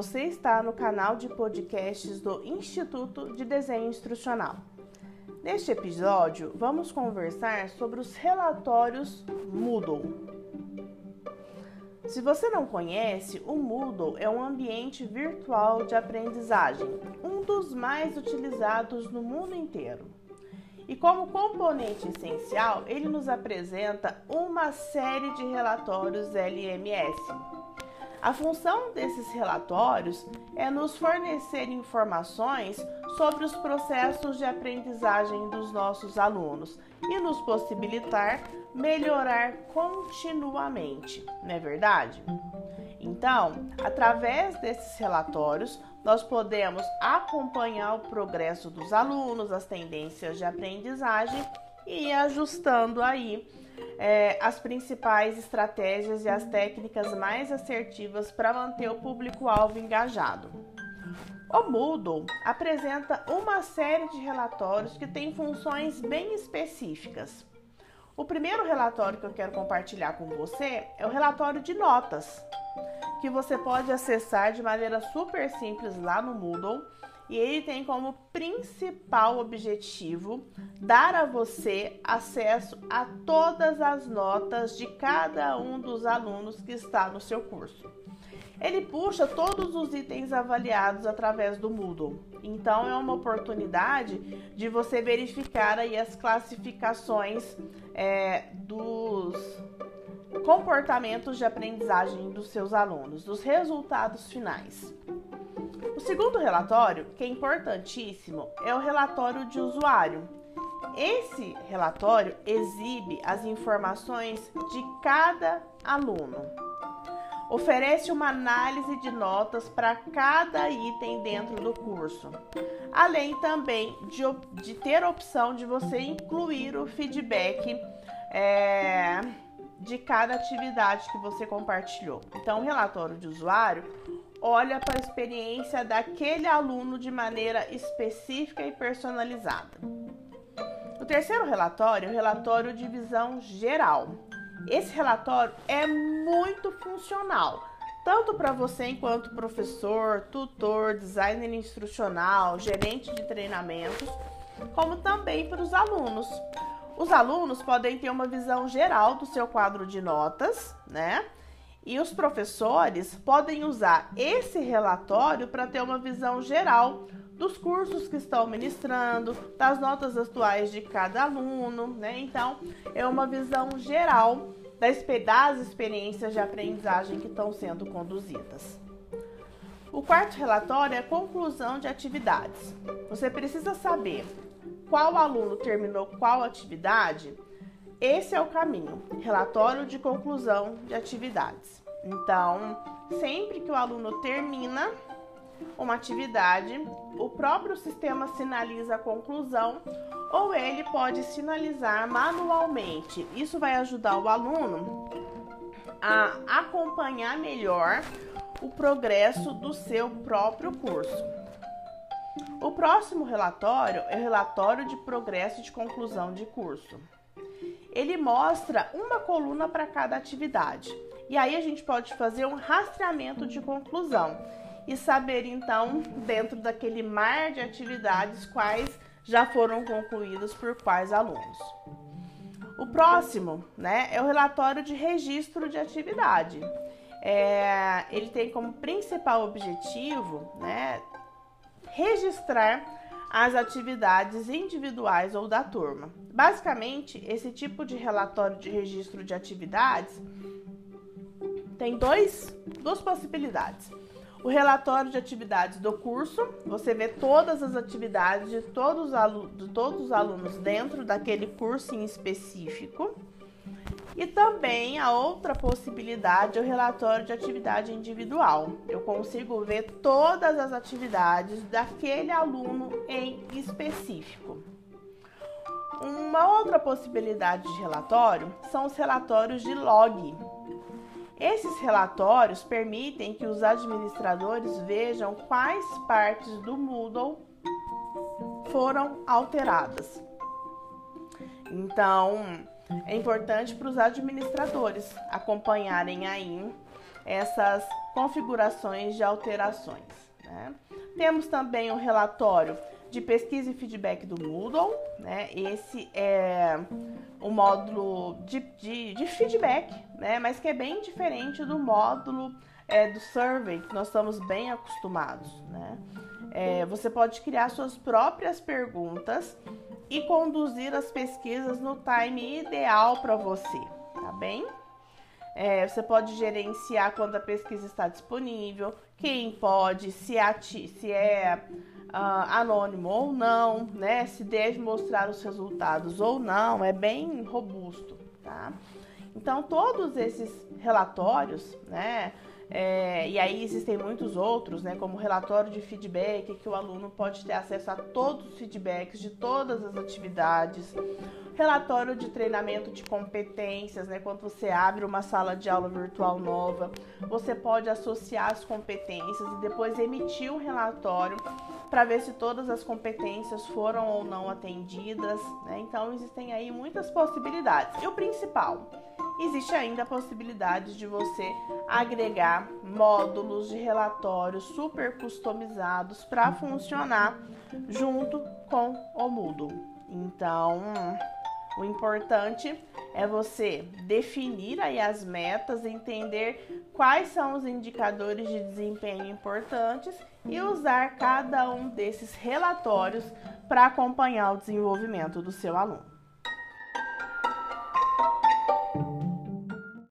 Você está no canal de podcasts do Instituto de Desenho Instrucional. Neste episódio, vamos conversar sobre os relatórios Moodle. Se você não conhece, o Moodle é um ambiente virtual de aprendizagem, um dos mais utilizados no mundo inteiro. E como componente essencial, ele nos apresenta uma série de relatórios LMS. A função desses relatórios é nos fornecer informações sobre os processos de aprendizagem dos nossos alunos e nos possibilitar melhorar continuamente, não é verdade? Então, através desses relatórios, nós podemos acompanhar o progresso dos alunos, as tendências de aprendizagem e ajustando aí é, as principais estratégias e as técnicas mais assertivas para manter o público-alvo engajado. O Moodle apresenta uma série de relatórios que têm funções bem específicas. O primeiro relatório que eu quero compartilhar com você é o relatório de notas que você pode acessar de maneira super simples lá no Moodle. E ele tem como principal objetivo dar a você acesso a todas as notas de cada um dos alunos que está no seu curso. Ele puxa todos os itens avaliados através do Moodle. Então é uma oportunidade de você verificar aí as classificações é, dos comportamentos de aprendizagem dos seus alunos, dos resultados finais. O segundo relatório, que é importantíssimo, é o relatório de usuário. Esse relatório exibe as informações de cada aluno. Oferece uma análise de notas para cada item dentro do curso, além também de, de ter a opção de você incluir o feedback é, de cada atividade que você compartilhou. Então, o relatório de usuário olha para a experiência daquele aluno de maneira específica e personalizada. O terceiro relatório é o relatório de visão geral. Esse relatório é muito funcional, tanto para você enquanto professor, tutor, designer instrucional, gerente de treinamentos, como também para os alunos. Os alunos podem ter uma visão geral do seu quadro de notas, né? E os professores podem usar esse relatório para ter uma visão geral dos cursos que estão ministrando, das notas atuais de cada aluno, né? Então, é uma visão geral das experiências de aprendizagem que estão sendo conduzidas. O quarto relatório é a conclusão de atividades. Você precisa saber qual aluno terminou qual atividade, esse é o caminho. Relatório de conclusão de atividades. Então, sempre que o aluno termina uma atividade, o próprio sistema sinaliza a conclusão ou ele pode sinalizar manualmente. Isso vai ajudar o aluno a acompanhar melhor o progresso do seu próprio curso. O próximo relatório é o relatório de progresso de conclusão de curso. Ele mostra uma coluna para cada atividade. E aí a gente pode fazer um rastreamento de conclusão e saber então, dentro daquele mar de atividades, quais já foram concluídas por quais alunos. O próximo, né, é o relatório de registro de atividade. É, ele tem como principal objetivo, né, registrar as atividades individuais ou da turma. Basicamente, esse tipo de relatório de registro de atividades tem dois, duas possibilidades. O relatório de atividades do curso, você vê todas as atividades de todos, de todos os alunos dentro daquele curso em específico. E também a outra possibilidade é o relatório de atividade individual. Eu consigo ver todas as atividades daquele aluno em específico. Uma outra possibilidade de relatório são os relatórios de log. Esses relatórios permitem que os administradores vejam quais partes do Moodle foram alteradas. Então, é importante para os administradores acompanharem aí essas configurações de alterações. Né? Temos também o relatório de pesquisa e feedback do Moodle, né? Esse é o módulo de, de, de feedback, né? Mas que é bem diferente do módulo é, do survey que nós estamos bem acostumados, né? É, você pode criar suas próprias perguntas e conduzir as pesquisas no time ideal para você, tá bem? É, você pode gerenciar quando a pesquisa está disponível, quem pode, se, ati se é uh, anônimo ou não, né? Se deve mostrar os resultados ou não, é bem robusto, tá? Então, todos esses relatórios, né? É, e aí existem muitos outros, né, como relatório de feedback, que o aluno pode ter acesso a todos os feedbacks de todas as atividades. Relatório de treinamento de competências, né, quando você abre uma sala de aula virtual nova, você pode associar as competências e depois emitir um relatório para ver se todas as competências foram ou não atendidas. Né? Então existem aí muitas possibilidades. E o principal, existe ainda a possibilidade de você agregar módulos de relatórios super customizados para funcionar junto com o Moodle. Então, o importante é você definir aí as metas, entender quais são os indicadores de desempenho importantes e usar cada um desses relatórios para acompanhar o desenvolvimento do seu aluno.